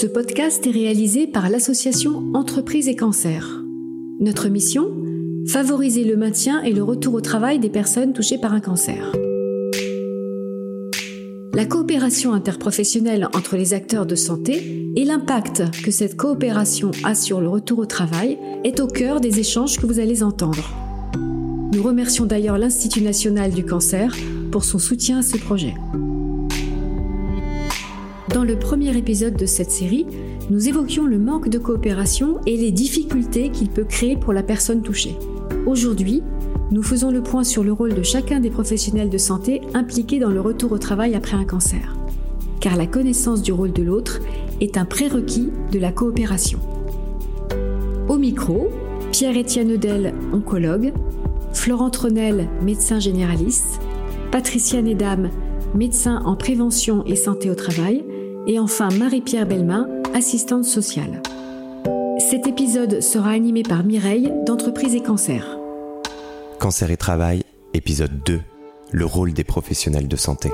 Ce podcast est réalisé par l'association Entreprises et Cancer. Notre mission Favoriser le maintien et le retour au travail des personnes touchées par un cancer. La coopération interprofessionnelle entre les acteurs de santé et l'impact que cette coopération a sur le retour au travail est au cœur des échanges que vous allez entendre. Nous remercions d'ailleurs l'Institut national du cancer pour son soutien à ce projet. Dans le premier épisode de cette série, nous évoquions le manque de coopération et les difficultés qu'il peut créer pour la personne touchée. Aujourd'hui, nous faisons le point sur le rôle de chacun des professionnels de santé impliqués dans le retour au travail après un cancer. Car la connaissance du rôle de l'autre est un prérequis de la coopération. Au micro, Pierre-Étienne Eudel, oncologue, Florent Tronel, médecin généraliste, Patricia Nedam, médecin en prévention et santé au travail, et enfin Marie-Pierre Belmain, assistante sociale. Cet épisode sera animé par Mireille d'Entreprise et Cancer. Cancer et Travail, épisode 2, le rôle des professionnels de santé.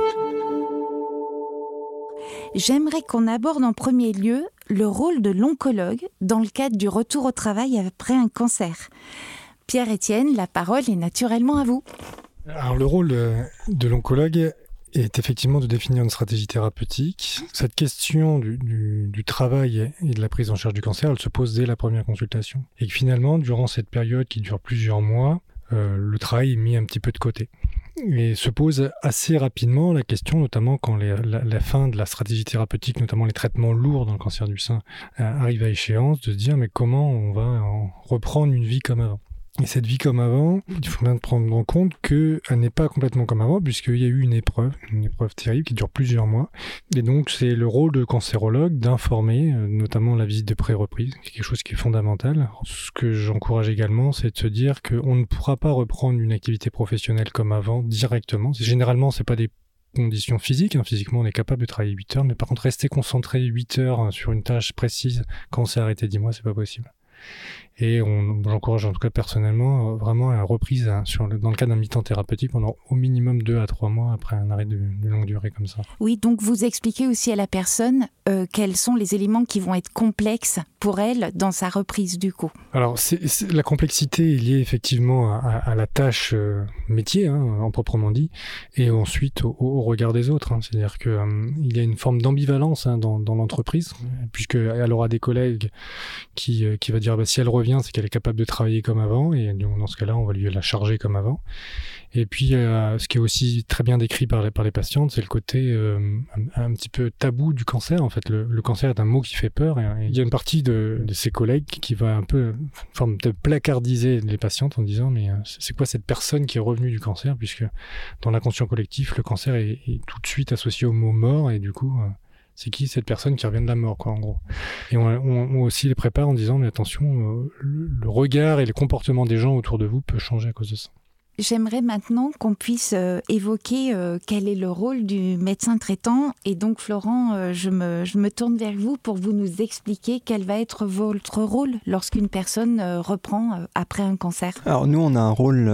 J'aimerais qu'on aborde en premier lieu le rôle de l'oncologue dans le cadre du retour au travail après un cancer. Pierre-Étienne, la parole est naturellement à vous. Alors le rôle de l'oncologue est effectivement de définir une stratégie thérapeutique. Cette question du, travail et de la prise en charge du cancer, elle se pose dès la première consultation. Et finalement, durant cette période qui dure plusieurs mois, euh, le travail est mis un petit peu de côté. Et se pose assez rapidement la question, notamment quand la, fin de la stratégie thérapeutique, notamment les traitements lourds dans le cancer du sein, euh, arrive à échéance, de se dire mais comment on va reprendre une vie comme avant? Et cette vie comme avant, il faut bien prendre en compte qu'elle n'est pas complètement comme avant, puisqu'il y a eu une épreuve, une épreuve terrible qui dure plusieurs mois. Et donc, c'est le rôle de cancérologue d'informer, euh, notamment la visite de pré-reprise, quelque chose qui est fondamental. Ce que j'encourage également, c'est de se dire qu'on ne pourra pas reprendre une activité professionnelle comme avant directement. Généralement, c'est pas des conditions physiques. Hein. Physiquement, on est capable de travailler 8 heures, mais par contre, rester concentré 8 heures hein, sur une tâche précise quand on s'est arrêté 10 mois, c'est pas possible. Et j'encourage en tout cas personnellement euh, vraiment à la reprise hein, sur dans le cas d'un mi-temps thérapeutique pendant au minimum deux à trois mois après un arrêt de, longue durée comme ça. Oui, donc vous expliquez aussi à la personne euh, quels sont les éléments qui vont être complexes pour elle dans sa reprise du coup. Alors la complexité est liée effectivement à, la tâche euh, métier, hein, en proprement dit, et ensuite au, regard des autres. Hein. C'est-à-dire qu'il il y a une forme d'ambivalence dans, dans l'entreprise, puisqu'elle aura des collègues qui, qui va dire bah, si elle revient c'est qu'elle est capable de travailler comme avant, et dans ce cas-là, on va lui la charger comme avant. Et puis, euh, ce qui est aussi très bien décrit par les, par les patientes, c'est le côté euh, un, petit peu tabou du cancer. En fait, le, cancer est un mot qui fait peur. Et, il y a une partie de, ses collègues qui va un peu, forme de placardiser les patientes en disant mais euh, c'est quoi cette personne qui est revenue du cancer? Puisque dans l'inconscient collectif, le cancer est, tout de suite associé au mot mort, et du coup c'est qui cette personne qui revient de la mort, quoi, en gros? Et on, aussi les prépare en disant, mais attention, euh, le regard et les comportements des gens autour de vous peuvent changer à cause de ça. J'aimerais maintenant qu'on puisse euh, évoquer euh, quel est le rôle du médecin traitant. Et donc, Florent, euh, je, me, je me tourne vers vous pour vous nous expliquer quel va être votre rôle lorsqu'une personne reprend après un cancer. Alors, nous, on a un rôle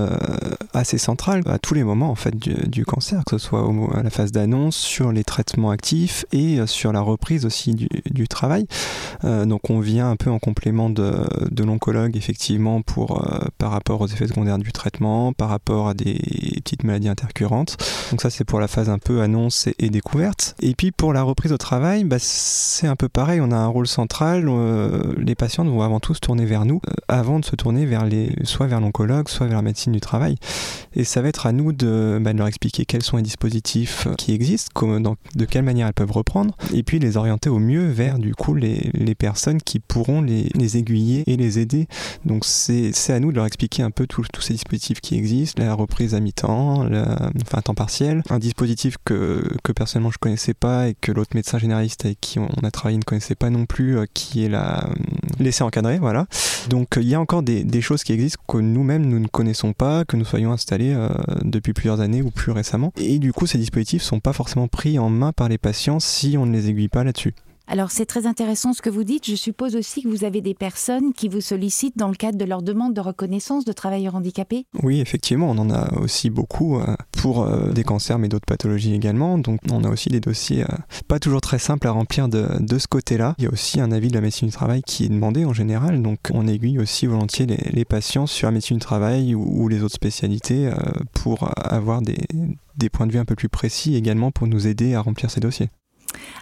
assez central à tous les moments en fait, du, cancer, que ce soit à la phase d'annonce, sur les traitements actifs et sur la reprise aussi du, du travail. donc, on vient un peu en complément de, de l'oncologue, effectivement, pour, par rapport aux effets secondaires du traitement, par rapport à des petites maladies intercurrentes. Donc ça c'est pour la phase un peu annonce et, découverte. Et puis pour la reprise au travail, bah, c'est un peu pareil, on a un rôle central, euh, les patients vont avant tout se tourner vers nous euh, avant de se tourner vers les, soit vers l'oncologue, soit vers la médecine du travail. Et ça va être à nous de, bah, leur expliquer quels sont les dispositifs qui existent, de quelle manière elles peuvent reprendre, et puis les orienter au mieux vers du coup les, les personnes qui pourront les, les aiguiller et les aider. Donc c'est à nous de leur expliquer un peu tous ces dispositifs qui existent la reprise à mi-temps, enfin à temps partiel, un dispositif que, que personnellement je connaissais pas et que l'autre médecin généraliste avec qui on a travaillé ne connaissait pas non plus, euh, qui est la euh, laisser encadrer, voilà. Donc il y a encore des, choses qui existent que nous-mêmes nous ne connaissons pas, que nous soyons installés euh, depuis plusieurs années ou plus récemment. Et du coup ces dispositifs sont pas forcément pris en main par les patients si on ne les aiguille pas là-dessus. Alors c'est très intéressant ce que vous dites. Je suppose aussi que vous avez des personnes qui vous sollicitent dans le cadre de leur demande de reconnaissance de travailleurs handicapés Oui, effectivement, on en a aussi beaucoup euh, pour euh, des cancers mais d'autres pathologies également. Donc on a aussi des dossiers euh, pas toujours très simples à remplir de, ce côté-là. Il y a aussi un avis de la médecine du travail qui est demandé en général. Donc on aiguille aussi volontiers les, patients sur la médecine du travail ou, les autres spécialités pour avoir des, des points de vue un peu plus précis également pour nous aider à remplir ces dossiers.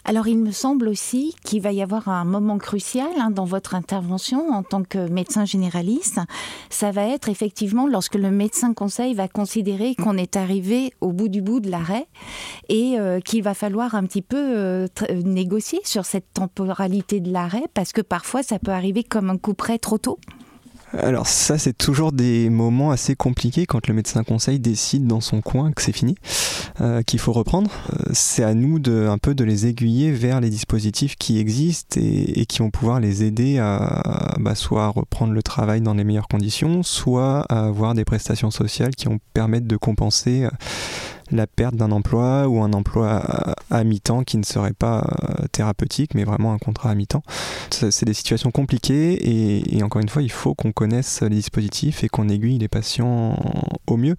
Alors il me semble aussi qu'il va y avoir un moment crucial hein, dans votre intervention en tant que médecin généraliste. Ça va être effectivement lorsque le médecin conseil va considérer qu'on est arrivé au bout du bout de l'arrêt et euh, qu'il va falloir un petit peu euh, euh, négocier sur cette temporalité de l'arrêt parce que parfois ça peut arriver comme un coup près trop tôt. Alors ça, c'est toujours des moments assez compliqués quand le médecin conseil décide dans son coin que c'est fini, euh, qu'il faut reprendre. Euh, c'est à nous de un peu de les aiguiller vers les dispositifs qui existent et, qui vont pouvoir les aider à bah, soit reprendre le travail dans les meilleures conditions, soit à avoir des prestations sociales qui vont permettre de compenser euh, la perte d'un emploi ou un emploi à, mi-temps qui ne serait pas euh, thérapeutique, mais vraiment un contrat à mi-temps. C'est des situations compliquées et, encore une fois, il faut qu'on connaisse les dispositifs et qu'on aiguille les patients au mieux.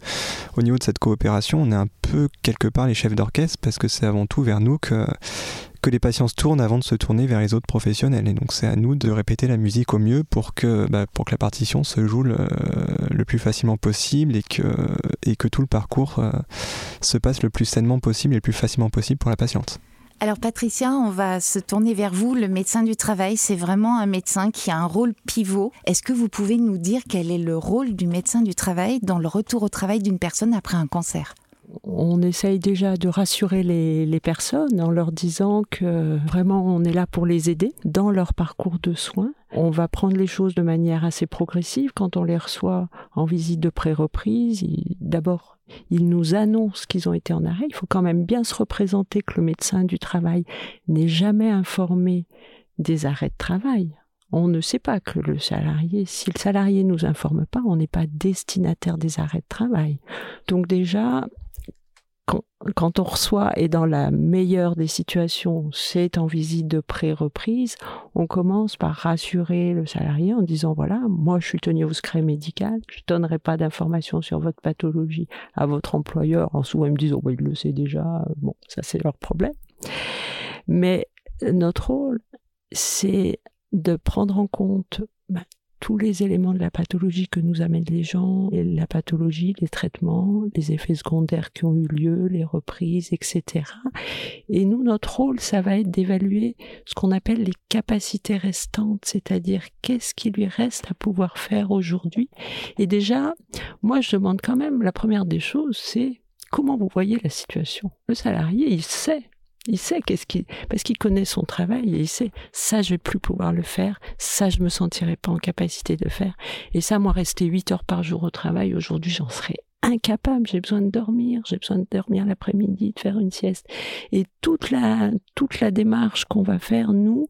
Au niveau de cette coopération, on est un peu quelque part les chefs d'orchestre parce que c'est avant tout vers nous que que les patients se tournent avant de se tourner vers les autres professionnels. Et donc c'est à nous de répéter la musique au mieux pour que, bah, pour que la partition se joue le, plus facilement possible et que, et que tout le parcours euh, se passe le plus sainement possible et le plus facilement possible pour la patiente. Alors Patricia, on va se tourner vers vous. Le médecin du travail, c'est vraiment un médecin qui a un rôle pivot. Est-ce que vous pouvez nous dire quel est le rôle du médecin du travail dans le retour au travail d'une personne après un cancer? On essaye déjà de rassurer les, personnes en leur disant que vraiment on est là pour les aider dans leur parcours de soins. On va prendre les choses de manière assez progressive quand on les reçoit en visite de pré-reprise. D'abord, ils nous annoncent qu'ils ont été en arrêt. Il faut quand même bien se représenter que le médecin du travail n'est jamais informé des arrêts de travail. On ne sait pas que le salarié, si le salarié nous informe pas, on n'est pas destinataire des arrêts de travail. Donc déjà, quand, on reçoit, et dans la meilleure des situations, c'est en visite de pré-reprise, on commence par rassurer le salarié en disant, voilà, moi je suis tenu au secret médical, je ne donnerai pas d'informations sur votre pathologie à votre employeur. En souvent ils me disent, oh, bah, il le sait déjà, bon, ça c'est leur problème. Mais notre rôle, c'est de prendre en compte bah, tous les éléments de la pathologie que nous amènent les gens, la pathologie, les traitements, les effets secondaires qui ont eu lieu, les reprises, etc. Et nous, notre rôle, ça va être d'évaluer ce qu'on appelle les capacités restantes, c'est-à-dire qu'est-ce qui lui reste à pouvoir faire aujourd'hui. Et déjà, moi, je demande quand même, la première des choses, c'est comment vous voyez la situation. Le salarié, il sait il sait qu'est-ce qu'il, parce qu'il connaît son travail et il sait, ça, je vais plus pouvoir le faire, ça, je me sentirai pas en capacité de faire. Et ça, moi, rester 8 heures par jour au travail, aujourd'hui, j'en serais incapable, j'ai besoin de dormir, j'ai besoin de dormir l'après-midi, de faire une sieste. Et toute la, toute la démarche qu'on va faire, nous,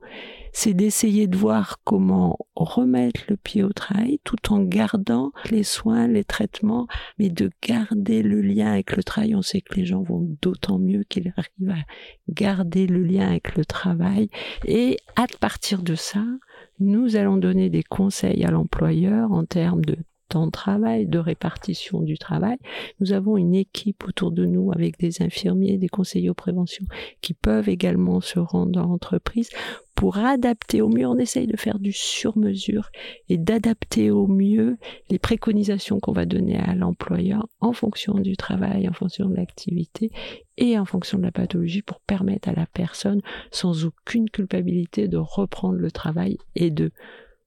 c'est d'essayer de voir comment remettre le pied au travail tout en gardant les soins, les traitements, mais de garder le lien avec le travail. On sait que les gens vont d'autant mieux qu'ils arrivent à garder le lien avec le travail. Et à partir de ça, nous allons donner des conseils à l'employeur en termes de de travail, de répartition du travail. Nous avons une équipe autour de nous avec des infirmiers, des conseillers aux préventions qui peuvent également se rendre dans l'entreprise pour adapter au mieux. On essaye de faire du sur-mesure et d'adapter au mieux les préconisations qu'on va donner à l'employeur en fonction du travail, en fonction de l'activité et en fonction de la pathologie pour permettre à la personne sans aucune culpabilité de reprendre le travail et de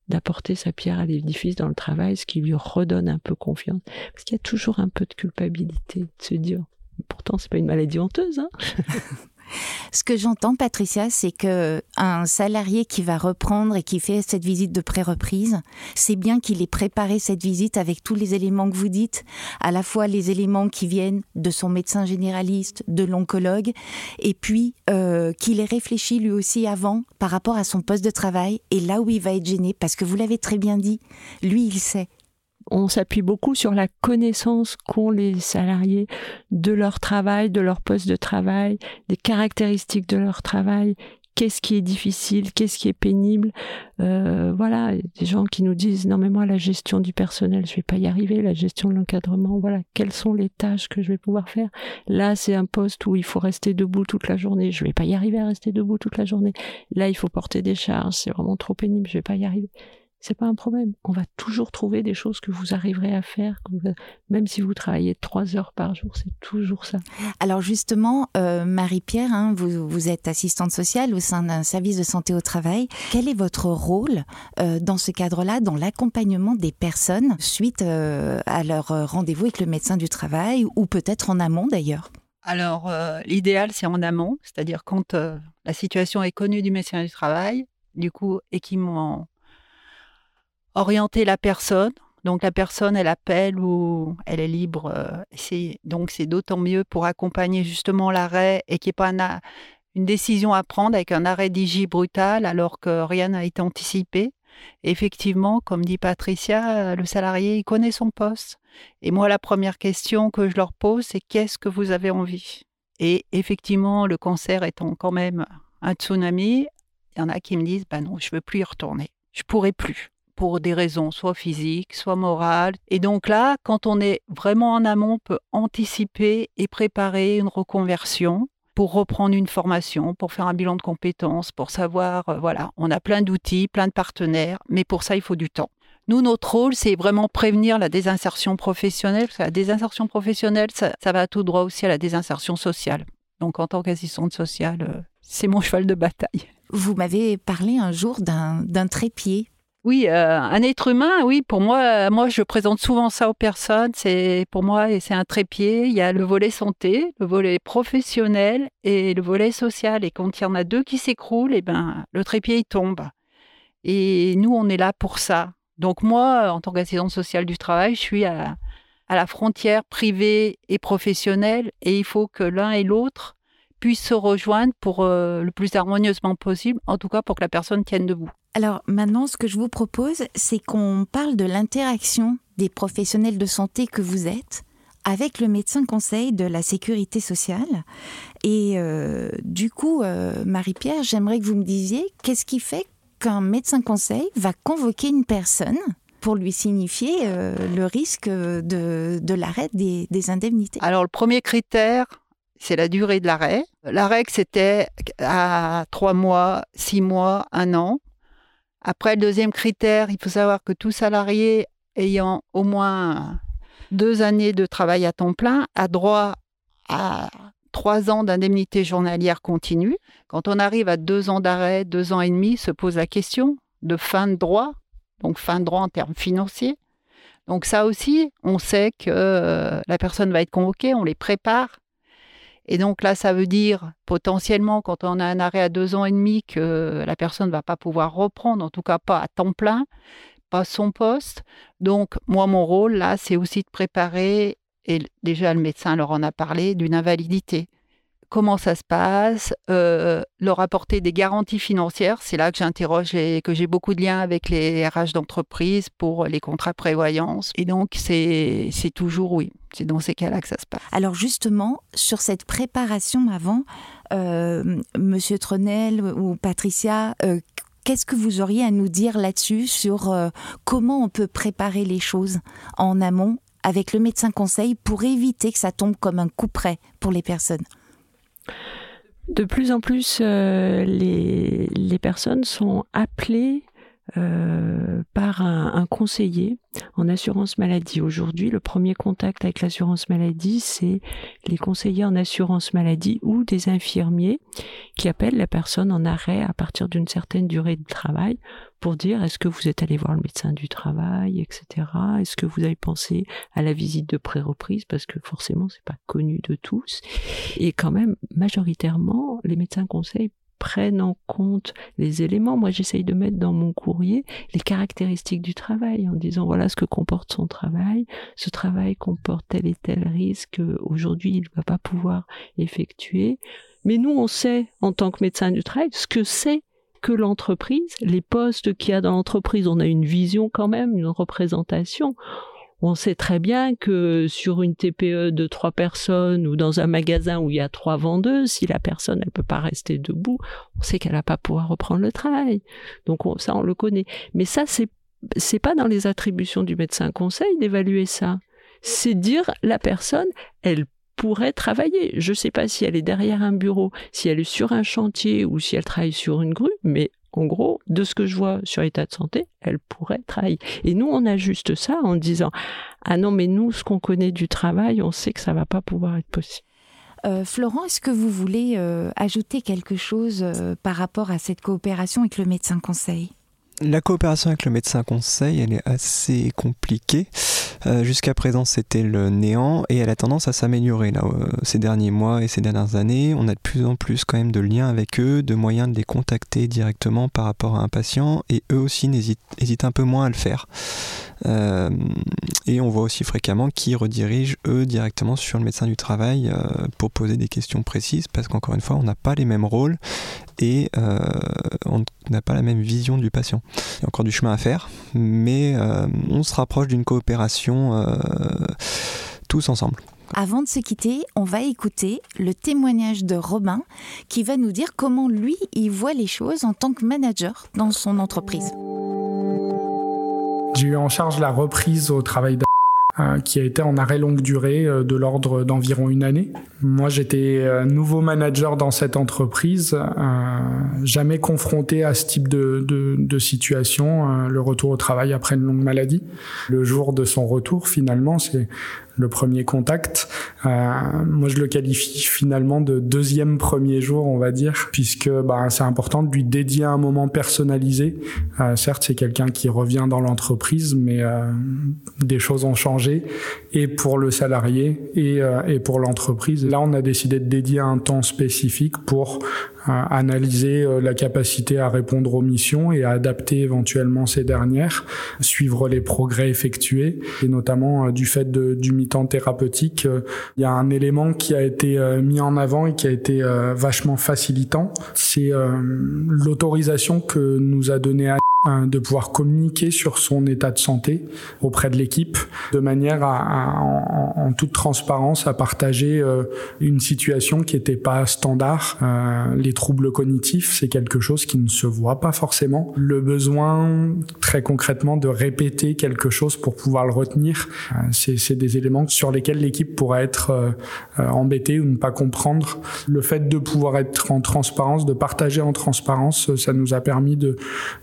d'apporter sa pierre à l'édifice dans le travail, ce qui lui redonne un peu confiance. Parce qu'il y a toujours un peu de culpabilité, de se dire, pourtant c'est pas une maladie honteuse, hein Ce que j'entends, Patricia, c'est que un salarié qui va reprendre et qui fait cette visite de pré-reprise, c'est bien qu'il ait préparé cette visite avec tous les éléments que vous dites, à la fois les éléments qui viennent de son médecin généraliste, de l'oncologue, et puis euh, qu'il ait réfléchi lui aussi avant par rapport à son poste de travail et là où il va être gêné, parce que vous l'avez très bien dit, lui, il sait on s'appuie beaucoup sur la connaissance qu'ont les salariés de leur travail, de leur poste de travail, des caractéristiques de leur travail qu'est-ce qui est difficile, qu'est-ce qui est pénible. Euh, voilà, des gens qui nous disent non mais moi la gestion du personnel, je vais pas y arriver, la gestion de l'encadrement, voilà, quelles sont les tâches que je vais pouvoir faire. Là, c'est un poste où il faut rester debout toute la journée, je vais pas y arriver à rester debout toute la journée. Là, il faut porter des charges, c'est vraiment trop pénible, je vais pas y arriver c'est pas un problème. On va toujours trouver des choses que vous arriverez à faire, même si vous travaillez trois heures par jour, c'est toujours ça. Alors justement, euh, Marie-Pierre, hein, vous, êtes assistante sociale au sein d'un service de santé au travail. Quel est votre rôle euh, dans ce cadre-là, dans l'accompagnement des personnes suite euh, à leur rendez-vous avec le médecin du travail ou peut-être en amont d'ailleurs? Alors, l'idéal, c'est en amont, c'est-à-dire quand la situation est connue du médecin du travail, du coup, et qui m'ont orienter la personne. Donc la personne, elle appelle ou elle est libre. Euh, donc c'est d'autant mieux pour accompagner justement l'arrêt et qu'il n'y ait pas une décision à prendre avec un arrêt d'IG brutal alors que rien n'a été anticipé. effectivement, comme dit Patricia, le salarié, il connaît son poste. Et moi, la première question que je leur pose, c'est qu'est-ce que vous avez envie? Et effectivement, le cancer étant quand même un tsunami, il y en a qui me disent, bah non, je veux plus y retourner. Je pourrai plus pour des raisons soit physiques, soit morales. Et donc là, quand on est vraiment en amont, on peut anticiper et préparer une reconversion pour reprendre une formation, pour faire un bilan de compétences, pour savoir, euh, voilà, on a plein d'outils, plein de partenaires, mais pour ça, il faut du temps. Nous, notre rôle, c'est vraiment prévenir la désinsertion professionnelle, parce que la désinsertion professionnelle, ça, va tout droit aussi à la désinsertion sociale. Donc, en tant qu'assistante sociale, euh, c'est mon cheval de bataille. Vous m'avez parlé un jour d'un trépied oui, euh, un être humain, oui, pour moi, euh, moi je présente souvent ça aux personnes. C'est pour moi, et c'est un trépied. Il y a le volet santé, le volet professionnel et le volet social. Et quand il y en a deux qui s'écroulent, eh ben le trépied il tombe. Et nous, on est là pour ça. Donc moi, en tant qu'assistante sociale du travail, je suis à, la frontière privée et professionnelle, et il faut que l'un et l'autre puissent se rejoindre pour euh, le plus harmonieusement possible, en tout cas pour que la personne tienne debout. Alors maintenant, ce que je vous propose, c'est qu'on parle de l'interaction des professionnels de santé que vous êtes avec le médecin conseil de la sécurité sociale. Et euh, du coup, euh, Marie-Pierre, j'aimerais que vous me disiez qu'est-ce qui fait qu'un médecin conseil va convoquer une personne pour lui signifier euh, le risque de, l'arrêt des, des indemnités? Alors le premier critère, c'est la durée de l'arrêt. L'arrêt, c'était à trois mois, six mois, un an. Après, le deuxième critère, il faut savoir que tout salarié ayant au moins deux années de travail à temps plein a droit à trois ans d'indemnité journalière continue. Quand on arrive à deux ans d'arrêt, deux ans et demi, se pose la question de fin de droit, donc fin de droit en termes financiers. Donc ça aussi, on sait que euh, la personne va être convoquée, on les prépare et donc là, ça veut dire potentiellement, quand on a un arrêt à deux ans et demi, que la personne ne va pas pouvoir reprendre, en tout cas pas à temps plein, pas son poste. Donc moi, mon rôle là, c'est aussi de préparer, et déjà le médecin leur en a parlé, d'une invalidité comment ça se passe, euh, leur apporter des garanties financières. C'est là que j'interroge et que j'ai beaucoup de liens avec les RH d'entreprise pour les contrats prévoyance. Et donc, c'est toujours oui. C'est dans ces cas-là que ça se passe. Alors justement, sur cette préparation avant, euh, Monsieur Tronel ou Patricia, euh, Qu'est-ce que vous auriez à nous dire là-dessus sur euh, comment on peut préparer les choses en amont avec le médecin conseil pour éviter que ça tombe comme un coup près pour les personnes? De plus en plus, euh, les, les, personnes sont appelées euh, par un, conseiller en assurance maladie. Aujourd'hui, le premier contact avec l'assurance maladie, c'est les conseillers en assurance maladie ou des infirmiers qui appellent la personne en arrêt à partir d'une certaine durée de travail pour dire est-ce que vous êtes allé voir le médecin du travail, etc. Est-ce que vous avez pensé à la visite de pré-reprise? Parce que forcément c'est pas connu de tous et quand même majoritairement les médecins conseillent prennent en compte les éléments. Moi, j'essaye de mettre dans mon courrier les caractéristiques du travail en disant voilà ce que comporte son travail. Ce travail comporte tel et tel risque. Aujourd'hui, il ne va pas pouvoir effectuer. Mais nous, on sait, en tant que médecin du travail, ce que c'est que l'entreprise, les postes qu'il y a dans l'entreprise. On a une vision quand même, une représentation On sait très bien que sur une TPE de trois personnes ou dans un magasin où il y a trois vendeuses, si la personne elle peut pas rester debout, on sait qu'elle va pas pouvoir reprendre le travail. Donc ça on le connaît. Mais ça c'est c'est pas dans les attributions du médecin conseil d'évaluer ça. C'est dire la personne elle pourrait travailler. Je ne sais pas si elle est derrière un bureau, si elle est sur un chantier ou si elle travaille sur une grue, mais en gros, de ce que je vois sur l'état de santé, elle pourrait travailler. Et nous, on ajuste ça en disant Ah non, mais nous, ce qu'on connaît du travail, on sait que ça va pas pouvoir être possible. Euh, Florent, est-ce que vous voulez euh, ajouter quelque chose euh, par rapport à cette coopération avec le médecin conseil? La coopération avec le médecin conseil, elle est assez compliquée. Euh, jusqu'à présent, c'était le néant et elle a tendance à s'améliorer euh, ces derniers mois et ces dernières années. On a de plus en plus quand même de liens avec eux, de moyens de les contacter directement par rapport à un patient et eux aussi hésitent un peu moins à le faire. Euh, et on voit aussi fréquemment qu'ils redirigent eux directement sur le médecin du travail pour poser des questions précises parce qu'encore une fois, on n'a pas les mêmes rôles et on n'a pas la même vision du patient. Il y a encore du chemin à faire, mais euh, on se rapproche d'une coopération euh, tous ensemble. Avant de se quitter, on va écouter le témoignage de Robin qui va nous dire comment lui, il voit les choses en tant que manager dans son entreprise. J'ai eu en charge la reprise au travail euh, qui a été en arrêt longue durée euh, de l'ordre d'environ une année. Moi, j'étais euh, nouveau manager dans cette entreprise, jamais confronté à ce type de, de, de situation, le retour au travail après une longue maladie. Le jour de son retour, finalement, c'est le premier contact. Euh, moi, je le qualifie finalement de deuxième premier jour, on va dire, puisque bah, c'est important de lui dédier un moment personnalisé. Euh, certes, c'est quelqu'un qui revient dans l'entreprise, mais euh, des choses ont changé, et pour le salarié et, euh, et pour l'entreprise. Là, on a décidé de dédier un temps spécifique pour analyser euh, la capacité à répondre aux missions et à adapter éventuellement ces dernières, suivre les progrès effectués. Et notamment euh, du fait de, du mi-temps thérapeutique, euh, il y a un élément qui a été mis en avant et qui a été vachement facilitant, c'est l'autorisation que nous a donné à de pouvoir communiquer sur son état de santé auprès de l'équipe, de manière à, en, toute transparence, à partager euh, une situation qui n'était pas standard. Euh, les troubles cognitifs, c'est quelque chose qui ne se voit pas forcément. Le besoin, très concrètement, de répéter quelque chose pour pouvoir le retenir, euh, c'est des éléments sur lesquels l'équipe pourrait être embêtée ou ne pas comprendre. Le fait de pouvoir être en transparence, de partager en transparence, ça nous a permis de,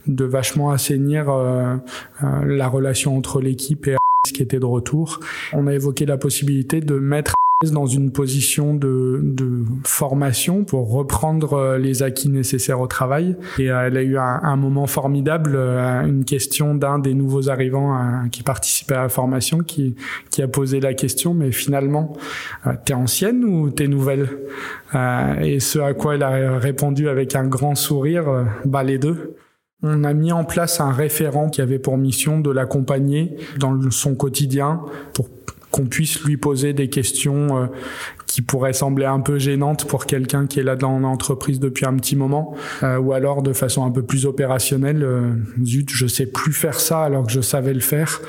de vachement assainir euh, euh, la relation entre l'équipe et ce qui était de retour. On a évoqué la possibilité de mettre dans une position de, de, formation pour reprendre euh, les acquis nécessaires au travail. Et elle a eu un, moment formidable, une question d'un des nouveaux arrivants qui participait à la formation qui, qui a posé la question, mais finalement, t'es ancienne ou t'es nouvelle? Et ce à quoi elle a répondu avec un grand sourire, bah les deux. On a mis en place un référent qui avait pour mission de l'accompagner dans son quotidien pour qu'on puisse lui poser des questions euh, qui pourraient sembler un peu gênantes pour quelqu'un qui est là dans l'entreprise depuis un petit moment, euh, ou alors de façon un peu plus opérationnelle, euh, zut, je sais plus faire ça alors que je savais le faire.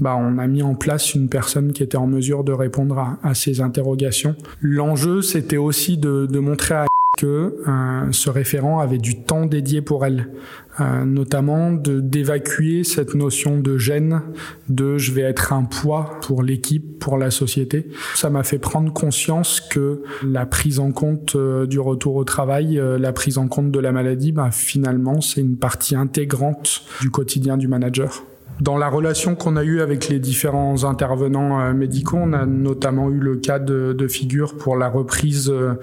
Bah, on a mis en place une personne qui était en mesure de répondre à, à ces interrogations. L'enjeu, c'était aussi de, de montrer à que euh, ce référent avait du temps dédié pour elle, euh, notamment de d'évacuer cette notion de gêne, de je vais être un poids pour l'équipe, pour la société. Ça m'a fait prendre conscience que la prise en compte euh, du retour au travail, la prise en compte de la maladie, bah, finalement c'est une partie intégrante du quotidien du manager. Dans la relation qu'on a eue avec les différents intervenants euh, médicaux, on a notamment eu le cas de, figure pour la reprise euh,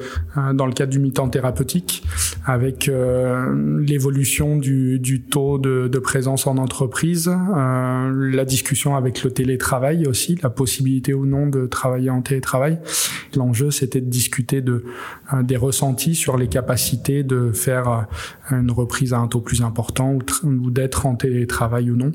dans le cadre du mi-temps thérapeutique, avec euh, l'évolution du, taux de, présence en entreprise, la discussion avec le télétravail aussi, la possibilité ou non de travailler en télétravail. L'enjeu, c'était de discuter de, des ressentis sur les capacités de faire une reprise à un taux plus important ou d'être en télétravail ou non.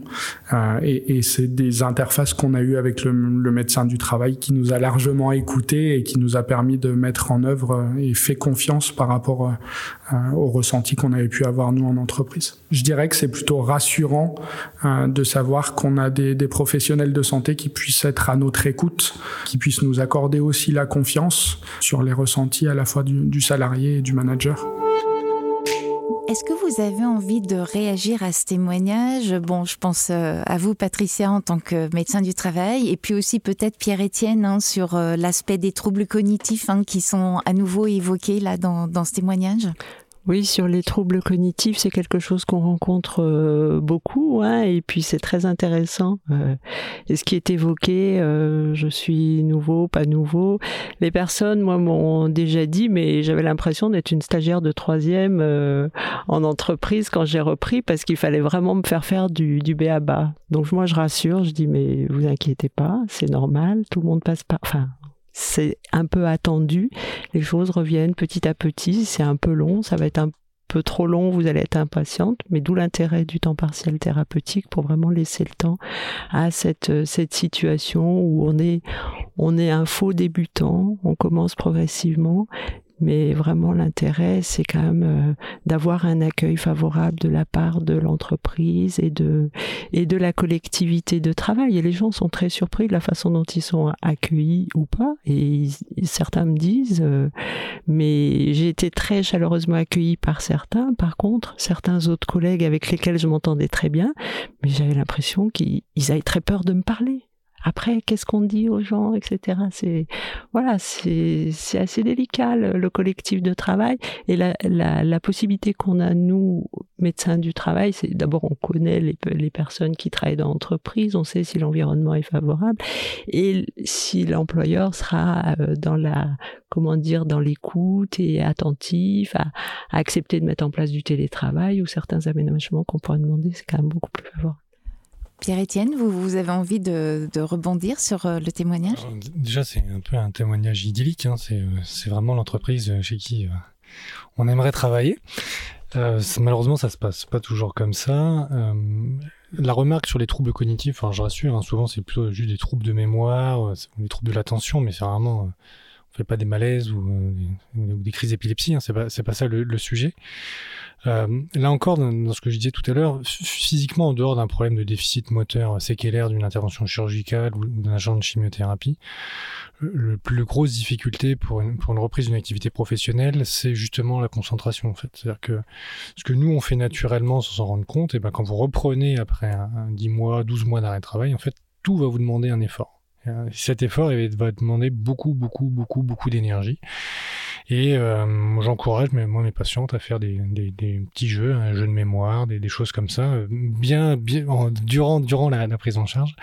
Euh, et, et c'est des interfaces qu'on a eues avec le, médecin du travail qui nous a largement écoutés et qui nous a permis de mettre en œuvre euh, et fait confiance par rapport euh, au ressenti qu'on avait pu avoir nous en entreprise. Je dirais que c'est plutôt rassurant de savoir qu'on a des, des, professionnels de santé qui puissent être à notre écoute, qui puissent nous accorder aussi la confiance sur les ressentis à la fois du, du salarié et du manager. Est-ce que vous avez envie de réagir à ce témoignage? Bon, je pense euh, à vous, Patricia, en tant que médecin du travail, et puis aussi peut-être Pierre-Étienne hein, sur euh, l'aspect des troubles cognitifs hein, qui sont à nouveau évoqués là dans, dans ce témoignage? Oui, sur les troubles cognitifs, c'est quelque chose qu'on rencontre euh, beaucoup, hein, et puis c'est très intéressant. Euh, et ce qui est évoqué, euh, je suis nouveau, pas nouveau. Les personnes, moi, m'ont déjà dit, mais j'avais l'impression d'être une stagiaire de troisième en entreprise quand j'ai repris, parce qu'il fallait vraiment me faire faire du, du bas. Donc moi, je rassure, je dis, mais vous inquiétez pas, c'est normal, tout le monde passe par... Enfin, c'est un peu attendu. Les choses reviennent petit à petit. C'est un peu long, ça va être un peu trop long, vous allez être impatiente, mais d'où l'intérêt du temps partiel thérapeutique pour vraiment laisser le temps à cette, cette situation où on est, on est un faux débutant, on commence progressivement mais vraiment l'intérêt, c'est quand même euh, d'avoir un accueil favorable de la part de l'entreprise et de et de la collectivité de travail. Et les gens sont très surpris de la façon dont ils sont accueillis ou pas. Et, certains me disent, euh, mais j'ai été très chaleureusement accueilli par certains. Par contre, certains autres collègues avec lesquels je m'entendais très bien, mais j'avais l'impression qu'ils avaient très peur de me parler. Après, qu'est-ce qu'on dit aux gens, etc. C'est voilà, c'est assez délicat le, collectif de travail et la, la, la possibilité qu'on a nous médecins du travail, c'est d'abord on connaît les, les personnes qui travaillent dans l'entreprise, on sait si l'environnement est favorable et si l'employeur sera euh, dans la comment dire dans l'écoute et attentif à, à accepter de mettre en place du télétravail ou certains aménagements qu'on pourrait demander, c'est quand même beaucoup plus favorable. Pierre-Étienne, vous, vous, avez envie de, rebondir sur euh, le témoignage? Déjà, c'est un peu un témoignage idyllique. Hein. Euh, c'est vraiment l'entreprise chez qui euh, on aimerait travailler. Euh, malheureusement, ça se passe pas toujours comme ça. Euh, la remarque sur les troubles cognitifs, je rassure, hein, souvent c'est plutôt juste des troubles de mémoire, des troubles de l'attention, mais c'est vraiment, on fait pas des malaises ou, des crises d'épilepsie. Hein, c'est pas, ça le sujet. Euh, là encore, dans, ce que je disais tout à l'heure, physiquement, en dehors d'un problème de déficit moteur séquelaire d'une intervention chirurgicale ou d'un agent de chimiothérapie, le plus grosse difficulté pour une, reprise d'une activité professionnelle, c'est justement la concentration. En fait, c'est-à-dire que ce que nous on fait naturellement sans s'en rendre compte, et ben quand vous reprenez après un, un 10 mois, 12 mois d'arrêt de travail, en fait, tout va vous demander un effort. Cet effort va demander beaucoup, beaucoup, beaucoup, beaucoup d'énergie. Et euh, j'encourage moi mes patientes à faire des, des, des, petits jeux, un jeu de mémoire, des, des choses comme ça, euh, bien, bien durant durant la, la, prise en charge,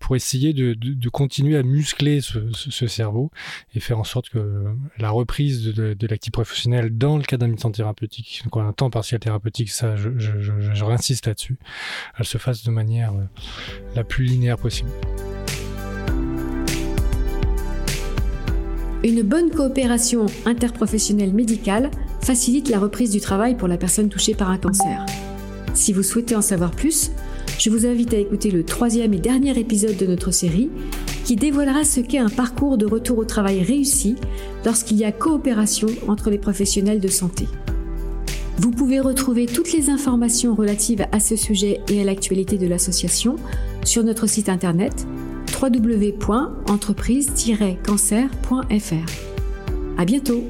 pour essayer de, de, de continuer à muscler ce, ce, ce, cerveau et faire en sorte que la reprise de, de l'activité professionnelle dans le cadre d'un mi-temps thérapeutique, donc un temps partiel thérapeutique, ça, je, je, je, je réinsiste là-dessus, elle se fasse de manière euh, la plus linéaire possible. Une bonne coopération interprofessionnelle médicale facilite la reprise du travail pour la personne touchée par un cancer. Si vous souhaitez en savoir plus, je vous invite à écouter le troisième et dernier épisode de notre série qui dévoilera ce qu'est un parcours de retour au travail réussi lorsqu'il y a coopération entre les professionnels de santé. Vous pouvez retrouver toutes les informations relatives à ce sujet et à l'actualité de l'association sur notre site internet www.entreprise-cancer.fr. À bientôt!